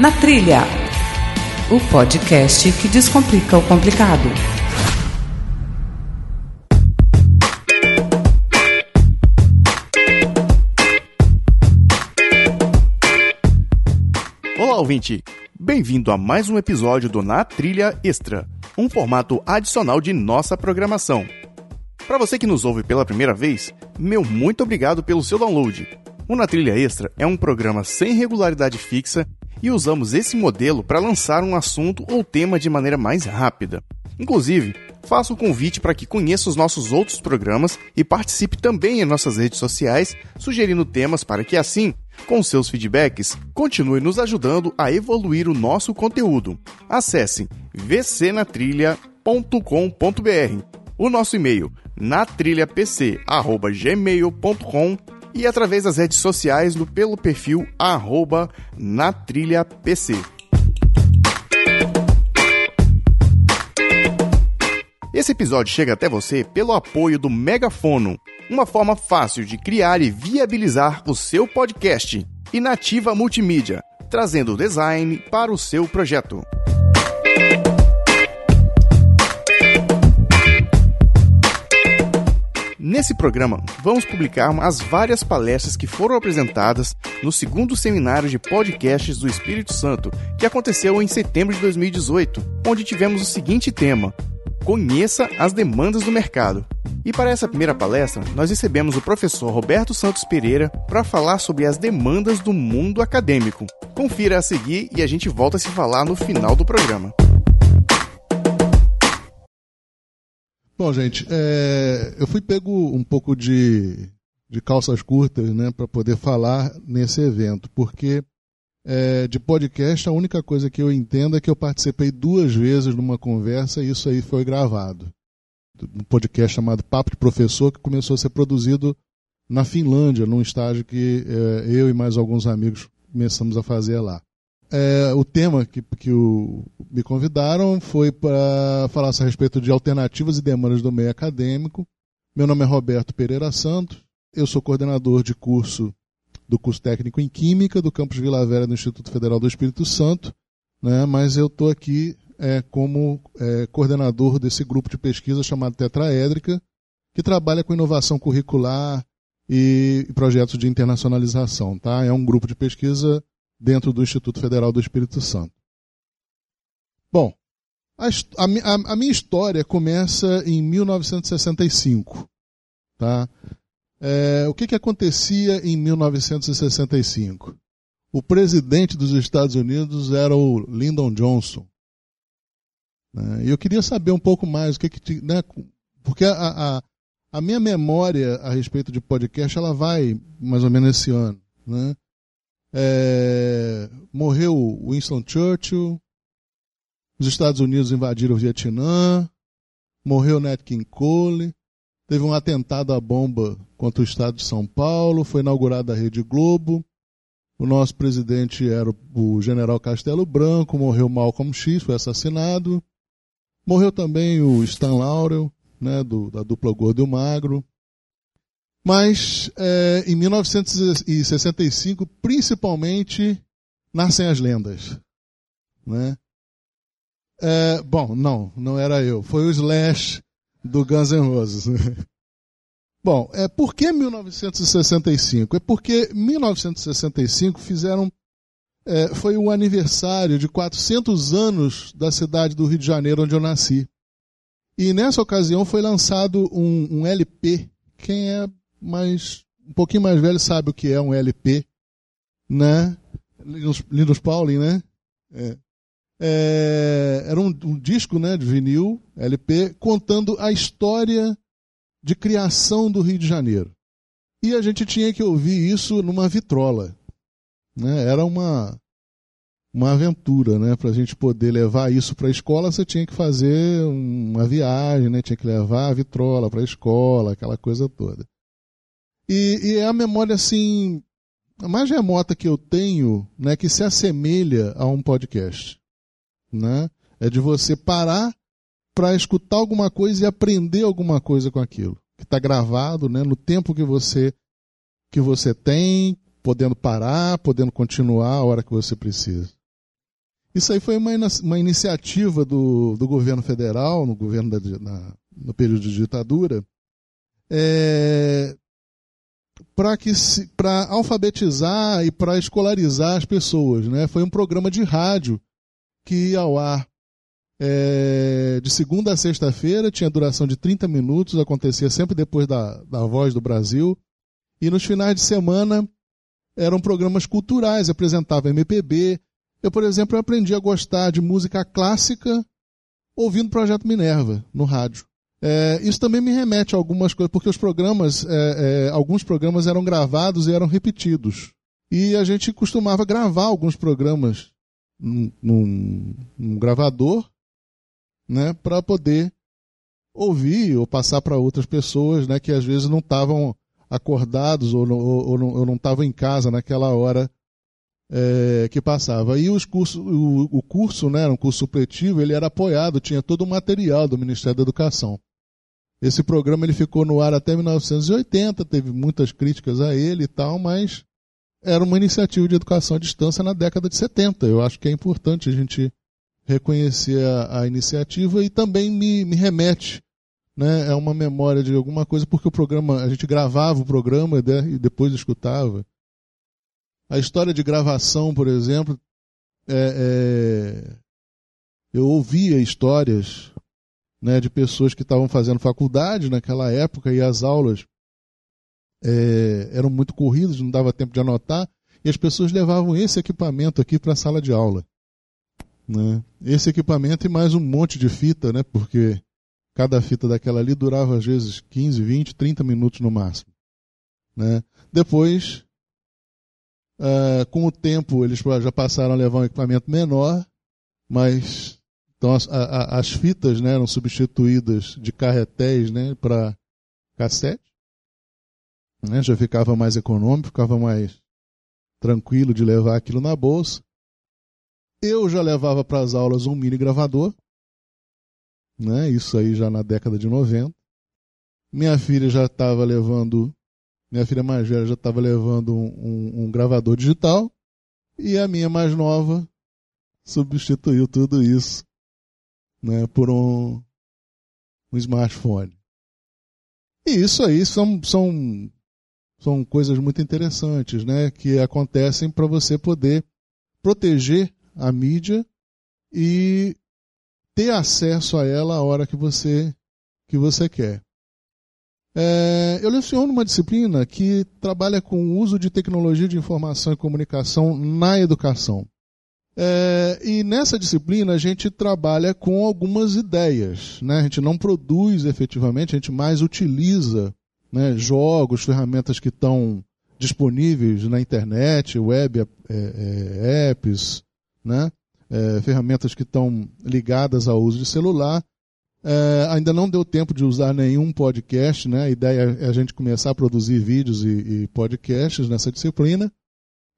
Na Trilha, o podcast que descomplica o complicado. Olá, ouvinte! Bem-vindo a mais um episódio do Na Trilha Extra, um formato adicional de nossa programação. Para você que nos ouve pela primeira vez, meu muito obrigado pelo seu download. O Na Trilha Extra é um programa sem regularidade fixa e usamos esse modelo para lançar um assunto ou tema de maneira mais rápida. Inclusive, faço o convite para que conheça os nossos outros programas e participe também em nossas redes sociais, sugerindo temas para que assim, com seus feedbacks, continue nos ajudando a evoluir o nosso conteúdo. Acesse vcnatrilha.com.br, o nosso e-mail natrilhapc@gmail.com e através das redes sociais no pelo perfil arroba natrilhapc. Esse episódio chega até você pelo apoio do Megafono, uma forma fácil de criar e viabilizar o seu podcast. E Nativa Multimídia, trazendo design para o seu projeto. Nesse programa, vamos publicar as várias palestras que foram apresentadas no segundo seminário de podcasts do Espírito Santo, que aconteceu em setembro de 2018, onde tivemos o seguinte tema: Conheça as demandas do mercado. E para essa primeira palestra, nós recebemos o professor Roberto Santos Pereira para falar sobre as demandas do mundo acadêmico. Confira a seguir e a gente volta a se falar no final do programa. Bom, gente, é, eu fui pego um pouco de, de calças curtas né, para poder falar nesse evento, porque é, de podcast a única coisa que eu entendo é que eu participei duas vezes numa conversa e isso aí foi gravado. Um podcast chamado Papo de Professor, que começou a ser produzido na Finlândia, num estágio que é, eu e mais alguns amigos começamos a fazer lá. É, o tema que, que o, me convidaram foi para falar a respeito de alternativas e demandas do meio acadêmico. Meu nome é Roberto Pereira Santos, eu sou coordenador de curso do curso técnico em Química do campus Vila Velha do Instituto Federal do Espírito Santo, né, mas eu estou aqui é, como é, coordenador desse grupo de pesquisa chamado Tetraédrica, que trabalha com inovação curricular e, e projetos de internacionalização. Tá? É um grupo de pesquisa dentro do Instituto Federal do Espírito Santo. Bom, a, a, a minha história começa em 1965. Tá? É, o que, que acontecia em 1965? O presidente dos Estados Unidos era o Lyndon Johnson. Né? E eu queria saber um pouco mais o que, que né? porque a, a, a, minha memória a respeito de podcast ela vai mais ou menos esse ano. Né? É, morreu Winston Churchill, os Estados Unidos invadiram o Vietnã, morreu Nat King Cole, teve um atentado à bomba contra o estado de São Paulo, foi inaugurada a Rede Globo, o nosso presidente era o general Castelo Branco, morreu Malcolm X, foi assassinado, morreu também o Stan Laurel, né, do, da dupla Gordo e o Magro, mas é, em 1965, principalmente, nascem as lendas. Né? É, bom, não, não era eu. Foi o Slash do Guns N' Roses. bom, é, por que 1965? É porque 1965 fizeram. É, foi o aniversário de 400 anos da cidade do Rio de Janeiro, onde eu nasci. E nessa ocasião foi lançado um, um LP. Quem é mas um pouquinho mais velho sabe o que é um LP, né? Linus, Linus Pauling, né? É. É, era um, um, disco né, de vinil, LP, contando a história de criação do Rio de Janeiro. E a gente tinha que ouvir isso numa vitrola. Né? Era uma, uma aventura, né? Para a gente poder levar isso para a escola, você tinha que fazer uma viagem, né? Tinha que levar a vitrola para a escola, aquela coisa toda. E, e, é a memória assim a mais remota que eu tenho, né, que se assemelha a um podcast, né? É de você parar para escutar alguma coisa e aprender alguma coisa com aquilo que está gravado, né, no tempo que você que você tem, podendo parar, podendo continuar a hora que você precisa. Isso aí foi uma, uma iniciativa do, do governo federal, no governo da, na, no período de ditadura, é, para alfabetizar e para escolarizar as pessoas. Né? Foi um programa de rádio que ia ao ar é, de segunda a sexta-feira, tinha duração de 30 minutos, acontecia sempre depois da, da Voz do Brasil. E nos finais de semana eram programas culturais, apresentava MPB. Eu, por exemplo, aprendi a gostar de música clássica ouvindo o Projeto Minerva no rádio. É, isso também me remete a algumas coisas, porque os programas, é, é, alguns programas eram gravados e eram repetidos. E a gente costumava gravar alguns programas num, num, num gravador né, para poder ouvir ou passar para outras pessoas né, que às vezes não estavam acordados ou, ou, ou, não, estavam em casa naquela hora é, que passava. E os cursos, o, o curso, né, era um curso supletivo, ele era apoiado, tinha todo o material do Ministério da Educação. Esse programa ele ficou no ar até 1980, teve muitas críticas a ele e tal, mas era uma iniciativa de educação à distância na década de 70. Eu acho que é importante a gente reconhecer a, a iniciativa e também me, me remete né, é uma memória de alguma coisa, porque o programa, a gente gravava o programa né, e depois escutava. A história de gravação, por exemplo, é, é, eu ouvia histórias né, de pessoas que estavam fazendo faculdade naquela época e as aulas é, eram muito corridas, não dava tempo de anotar, e as pessoas levavam esse equipamento aqui para a sala de aula. Né? Esse equipamento e mais um monte de fita, né? Porque cada fita daquela ali durava às vezes 15, 20, 30 minutos no máximo. Né? Depois, uh, com o tempo, eles já passaram a levar um equipamento menor, mas então as, a, as fitas né, eram substituídas de carretéis né, para cassete. Né, já ficava mais econômico, ficava mais tranquilo de levar aquilo na bolsa. Eu já levava para as aulas um mini gravador, né? Isso aí já na década de 90. Minha filha já estava levando, minha filha mais velha já estava levando um, um, um gravador digital e a minha mais nova substituiu tudo isso, né? Por um, um smartphone. E isso aí são, são, são coisas muito interessantes, né? Que acontecem para você poder proteger a mídia e ter acesso a ela a hora que você, que você quer. É, eu leciono uma disciplina que trabalha com o uso de tecnologia de informação e comunicação na educação. É, e nessa disciplina a gente trabalha com algumas ideias. Né? A gente não produz efetivamente, a gente mais utiliza né, jogos, ferramentas que estão disponíveis na internet, web é, é, apps, né? É, ferramentas que estão ligadas ao uso de celular. É, ainda não deu tempo de usar nenhum podcast, né? A ideia é a gente começar a produzir vídeos e, e podcasts nessa disciplina.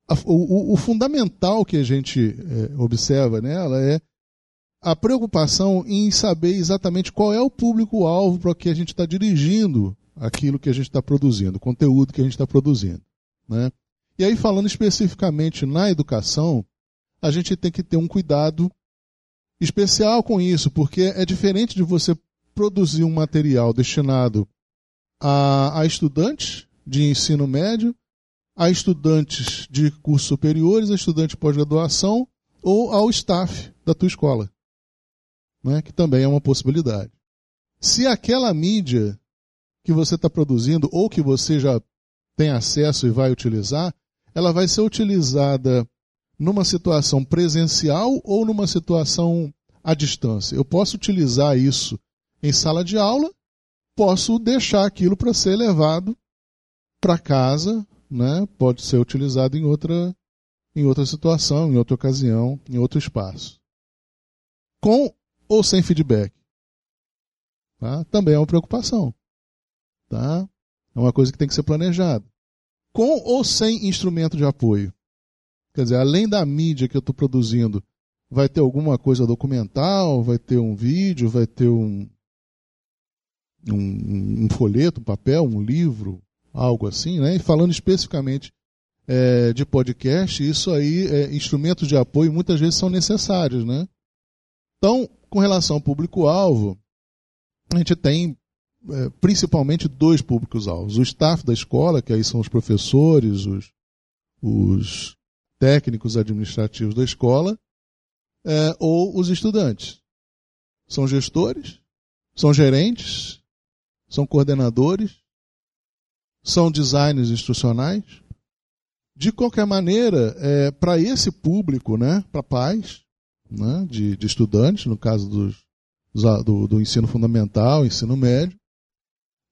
A, o, o, fundamental que a gente é, observa nela é a preocupação em saber exatamente qual é o público-alvo para que a gente está dirigindo aquilo que a gente está produzindo, o conteúdo que a gente está produzindo. Né? E aí, falando especificamente na educação, a gente tem que ter um cuidado especial com isso, porque é diferente de você produzir um material destinado a, a estudantes de ensino médio, a estudantes de cursos superiores, a estudantes de pós-graduação ou ao staff da tua escola, né? que também é uma possibilidade. Se aquela mídia que você está produzindo ou que você já tem acesso e vai utilizar, ela vai ser utilizada numa situação presencial ou numa situação à distância. Eu posso utilizar isso em sala de aula, posso deixar aquilo para ser levado para casa, né? pode ser utilizado em outra, em outra situação, em outra ocasião, em outro espaço. Com ou sem feedback. Tá? Também é uma preocupação. Tá? É uma coisa que tem que ser planejada. Com ou sem instrumento de apoio. Quer dizer, além da mídia que eu estou produzindo, vai ter alguma coisa documental, vai ter um vídeo, vai ter um, um, um folheto, um papel, um livro, algo assim, né? E falando especificamente é, de podcast, isso aí, é, instrumentos de apoio muitas vezes são necessários, né? Então, com relação ao público-alvo, a gente tem é, principalmente dois públicos-alvos. O staff da escola, que aí são os professores, os, os técnicos administrativos da escola, é, ou os estudantes. São gestores, são gerentes, são coordenadores, são designers instrucionais. De qualquer maneira, é, para esse público, né, para pais né, de, de, estudantes, no caso dos, do, do, ensino fundamental, ensino médio,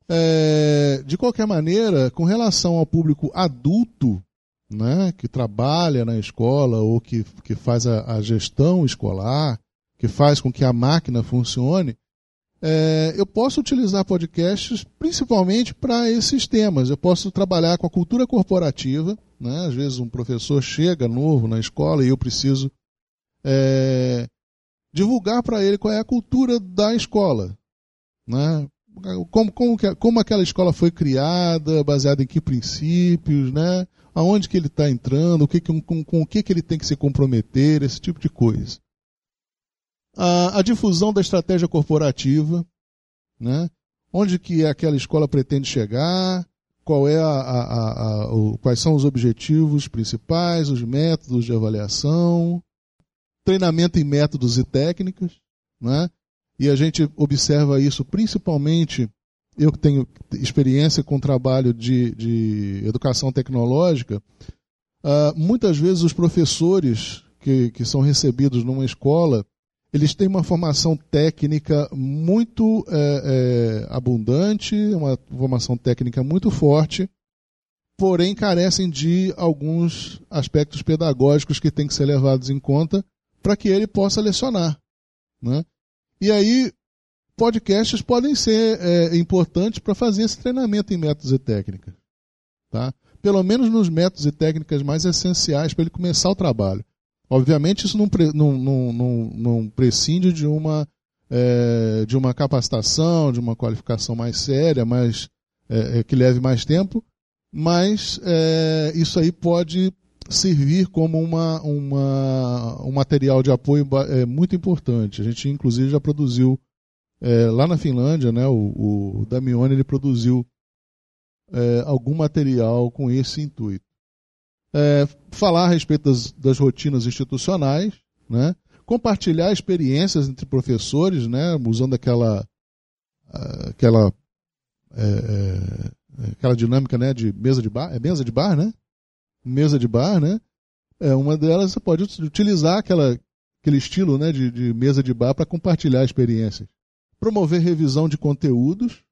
é, de qualquer maneira, com relação ao público adulto, né, que trabalha na escola ou que, que faz a, a gestão escolar, que faz com que a máquina funcione, é, eu posso utilizar podcasts principalmente para esses temas. Eu posso trabalhar com a cultura corporativa. Né? Às vezes um professor chega novo na escola e eu preciso é, divulgar para ele qual é a cultura da escola. Né? Como, como, como aquela escola foi criada, baseada em que princípios, né? aonde que ele está entrando, o que, com, com o que, que ele tem que se comprometer, esse tipo de coisa a, a difusão da estratégia corporativa, né? onde que aquela escola pretende chegar, qual é a, a, a, o, quais são os objetivos principais, os métodos de avaliação, treinamento em métodos e técnicas, né? e a gente observa isso principalmente, eu que tenho experiência com trabalho de, de educação tecnológica, uh, muitas vezes os professores que, que são recebidos numa escola, eles têm uma formação técnica muito é, é, abundante, uma formação técnica muito forte, porém carecem de alguns aspectos pedagógicos que têm que ser levados em conta para que ele possa lecionar. Né? E aí, podcasts podem ser é, importantes para fazer esse treinamento em métodos e técnicas. Tá? Pelo menos nos métodos e técnicas mais essenciais para ele começar o trabalho. Obviamente, isso não, não, não, não, não prescinde de uma, é, de uma capacitação, de uma qualificação mais séria, mais, é, é que leve mais tempo, mas é, isso aí pode servir como uma, uma, um material de apoio é, muito importante. A gente, inclusive, já produziu é, lá na Finlândia, né, o, o Damione ele produziu é, algum material com esse intuito é, falar a respeito das, das rotinas institucionais, né? compartilhar experiências entre professores, né? usando aquela, aquela, é, é, aquela dinâmica né? de mesa de bar. É mesa de bar, né? Mesa de bar, né? É, uma delas você pode utilizar aquela, aquele estilo né? de, de mesa de bar para compartilhar experiências. Promover revisão de conteúdos,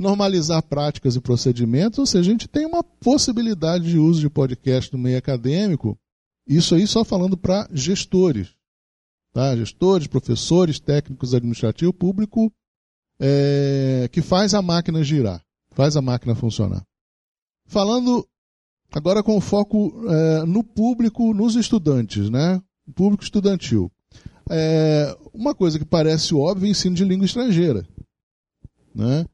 normalizar práticas e procedimentos, ou seja, a gente tem uma possibilidade de uso de podcast no meio acadêmico, isso aí só falando para gestores, tá? gestores, professores, técnicos administrativos, público é, que faz a máquina girar, faz a máquina funcionar. Falando agora com foco é, no público, nos estudantes, né? público estudantil. É, uma coisa que parece óbvia é o ensino de língua estrangeira. Né?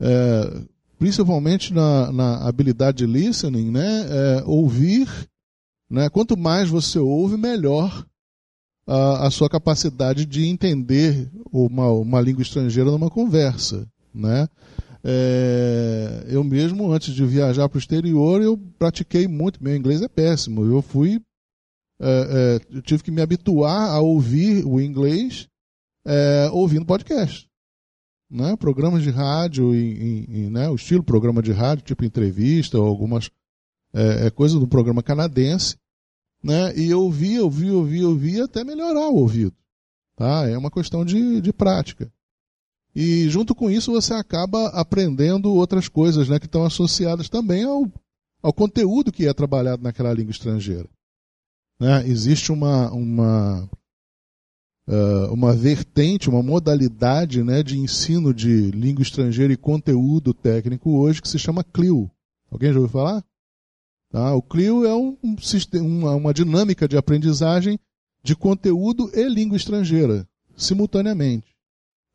É, principalmente na, na, habilidade de listening, né, é, ouvir, né, quanto mais você ouve, melhor a, a sua capacidade de entender uma, uma língua estrangeira numa conversa, né. É, eu mesmo, antes de viajar para o exterior, eu pratiquei muito. Meu inglês é péssimo. Eu fui, é, é, eu tive que me habituar a ouvir o inglês é, ouvindo podcast né, programas de rádio, né, o estilo programa de rádio, tipo entrevista ou algumas é, é coisas do programa canadense, né, e eu ouvi, eu ouvi, eu ouvi, eu ouvi até melhorar o ouvido. Tá? É uma questão de, de prática. E junto com isso você acaba aprendendo outras coisas né, que estão associadas também ao, ao conteúdo que é trabalhado naquela língua estrangeira. Né? Existe uma, uma uh, uma vertente, uma modalidade né, de ensino de língua estrangeira e conteúdo técnico hoje que se chama CLIO. Alguém já ouviu falar? Tá? O CLIO é um, um uma, dinâmica de aprendizagem de conteúdo e língua estrangeira, simultaneamente.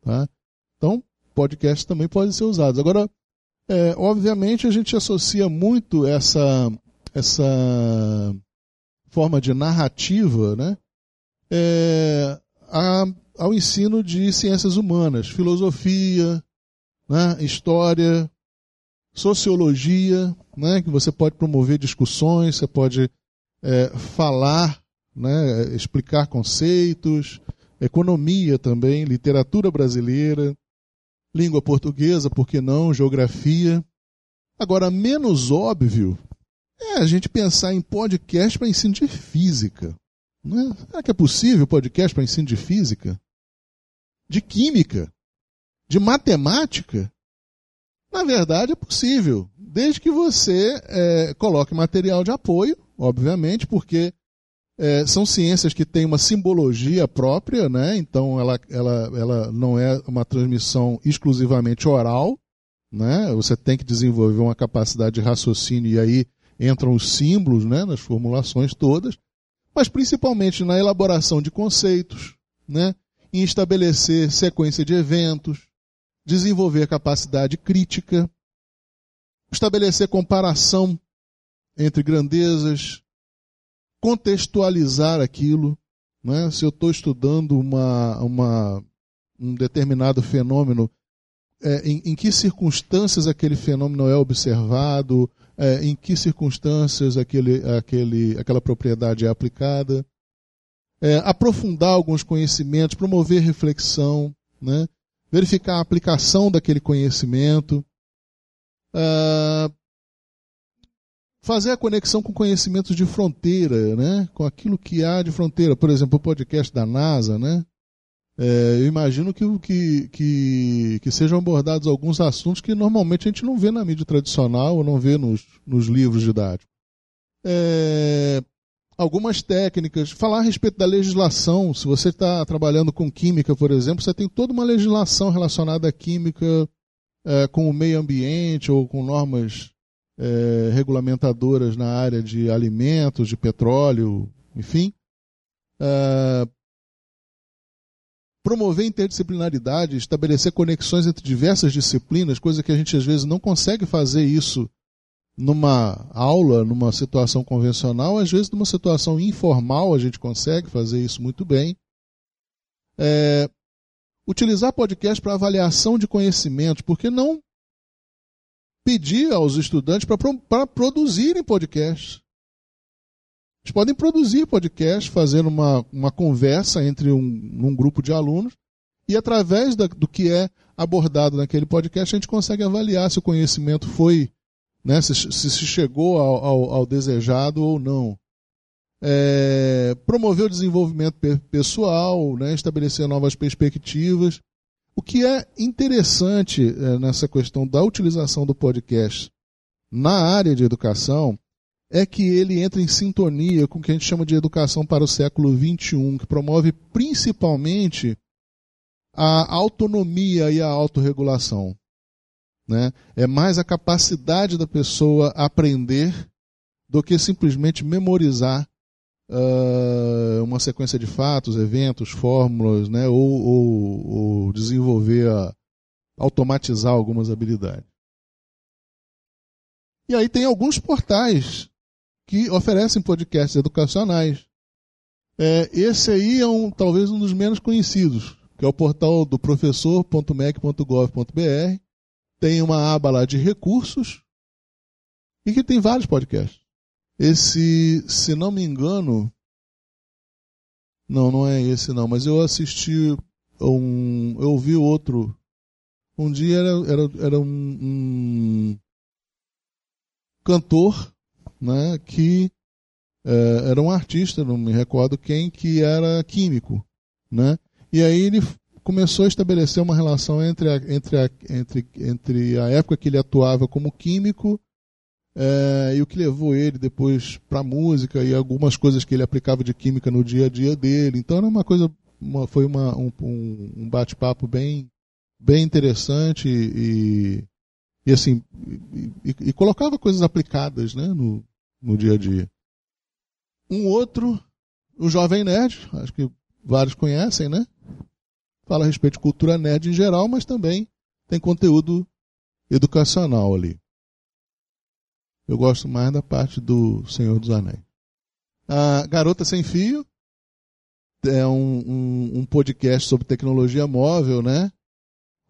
Tá? Então, podcasts também podem ser usados. Agora, é, obviamente, a gente associa muito essa, essa forma de narrativa né, é, a, ao ensino de ciências humanas, filosofia, né, história, sociologia, né, que você pode promover discussões, você pode é, falar, né, explicar conceitos, economia também, literatura brasileira, língua portuguesa, por que não, geografia. Agora, menos óbvio é a gente pensar em podcast para ensino de física. É? Será que é possível podcast para ensino de física? De química? De matemática? Na verdade, é possível, desde que você é, coloque material de apoio, obviamente, porque é, são ciências que têm uma simbologia própria, né? então ela, ela, ela não é uma transmissão exclusivamente oral. Né? Você tem que desenvolver uma capacidade de raciocínio e aí entram os símbolos né, nas formulações todas, mas principalmente na elaboração de conceitos, né, em estabelecer sequência de eventos, desenvolver capacidade crítica, estabelecer comparação entre grandezas, contextualizar aquilo. Né? Se eu estou estudando uma, uma, um determinado fenômeno, é, em, em, que circunstâncias aquele fenômeno é observado, é, em que circunstâncias aquele, aquele, aquela propriedade é aplicada, é, aprofundar alguns conhecimentos, promover reflexão, né? verificar a aplicação daquele conhecimento, uh, fazer a conexão com conhecimentos de fronteira, né? com aquilo que há de fronteira. Por exemplo, o podcast da NASA, né? É, eu imagino que, que, que, que, sejam abordados alguns assuntos que normalmente a gente não vê na mídia tradicional ou não vê nos, nos livros didáticos. É, algumas técnicas, falar a respeito da legislação. Se você está trabalhando com química, por exemplo, você tem toda uma legislação relacionada à química é, com o meio ambiente ou com normas é, regulamentadoras na área de alimentos, de petróleo, enfim. É, promover interdisciplinaridade, estabelecer conexões entre diversas disciplinas, coisa que a gente às vezes não consegue fazer isso numa aula, numa situação convencional, às vezes numa situação informal a gente consegue fazer isso muito bem. É, utilizar podcast para avaliação de conhecimentos, porque não pedir aos estudantes para produzirem podcasts. Eles podem produzir podcast, fazendo uma, uma conversa entre um, um grupo de alunos, e através da, do que é abordado naquele podcast, a gente consegue avaliar se o conhecimento foi, né, se, se, chegou ao, ao, ao, desejado ou não. É, promover o desenvolvimento pessoal, né, estabelecer novas perspectivas. O que é interessante é, nessa questão da utilização do podcast na área de educação é que ele entra em sintonia com o que a gente chama de educação para o século XXI, que promove principalmente a autonomia e a autorregulação. Né? É mais a capacidade da pessoa aprender do que simplesmente memorizar uh, uma sequência de fatos, eventos, fórmulas, né? ou, ou, ou desenvolver, a, automatizar algumas habilidades. E aí tem alguns portais que oferecem podcasts educacionais. É, esse aí é um, talvez um dos menos conhecidos, que é o portal do professor.mec.gov.br. Tem uma aba lá de recursos e que tem vários podcasts. Esse, se não me engano, não, não é esse não, mas eu assisti um, eu ouvi outro. Um dia era, era, era um, um cantor né, que é, era um artista, não me recordo quem, que era químico. Né? E aí ele começou a estabelecer uma relação entre a, entre a, entre, entre a época que ele atuava como químico é, e o que levou ele depois para música e algumas coisas que ele aplicava de química no dia a dia dele. Então era uma coisa, uma, foi uma, um, um bate-papo bem, bem interessante e, e assim e, e, colocava coisas aplicadas né, no, no dia a dia. Um outro, o Jovem Nerd, acho que vários conhecem, né? Fala a respeito de cultura nerd em geral, mas também tem conteúdo educacional ali. Eu gosto mais da parte do Senhor dos Anéis. A Garota Sem Fio é um, um, um podcast sobre tecnologia móvel, né?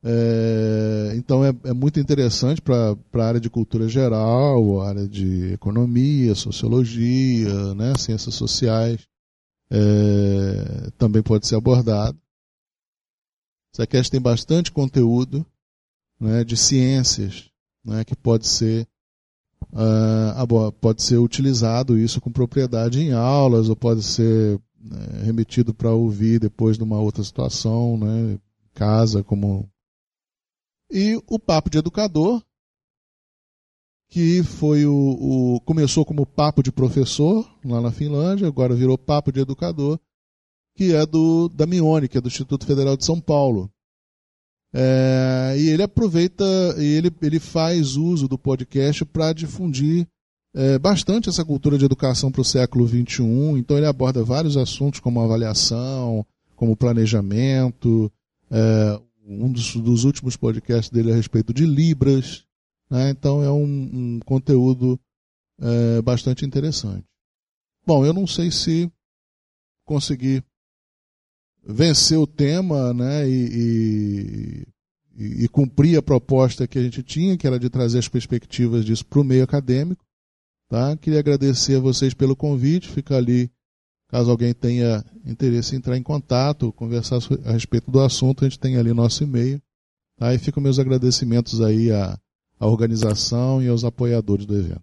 É, então é, é, muito interessante para a área de cultura geral, área de economia, sociologia, né, ciências sociais. É, também pode ser abordado. Essa tem bastante conteúdo né, de ciências né, que pode ser uh, pode ser utilizado isso com propriedade em aulas ou pode ser né, remetido para ouvir depois de uma outra situação, né, casa como e o papo de educador que foi o, o começou como papo de professor lá na Finlândia agora virou papo de educador que é do da Mione, que é do Instituto Federal de São Paulo. É, e ele aproveita, e ele, ele faz uso do podcast para difundir é, bastante essa cultura de educação para o século XXI. Então ele aborda vários assuntos como avaliação, como planejamento. É, um dos, dos, últimos podcasts dele a respeito de Libras. Né? Então é um, um conteúdo é, bastante interessante. Bom, eu não sei se consegui vencer o tema né, e, e, e, cumprir a proposta que a gente tinha, que era de trazer as perspectivas disso para o meio acadêmico. Tá? Queria agradecer a vocês pelo convite, fica ali, caso alguém tenha interesse em entrar em contato, conversar a respeito do assunto, a gente tem ali nosso e-mail. Tá? E ficam meus agradecimentos aí à, à organização e aos apoiadores do evento.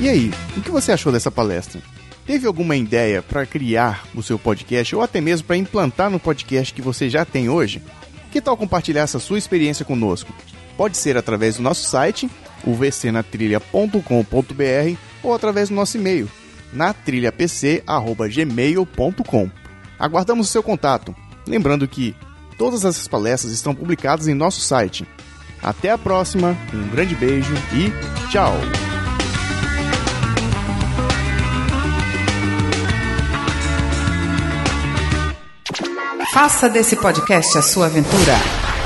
E aí, o que você achou dessa palestra? Teve alguma ideia para criar o seu podcast ou até mesmo para implantar no podcast que você já tem hoje? Que tal compartilhar essa sua experiência conosco? Pode ser através do nosso site, o vcnatrilha.com.br ou através do nosso e-mail, natrilhapc@gmail.com. Aguardamos o seu contato. Lembrando que todas essas palestras estão publicadas em nosso site. Até a próxima, um grande beijo e tchau! Faça desse podcast a sua aventura.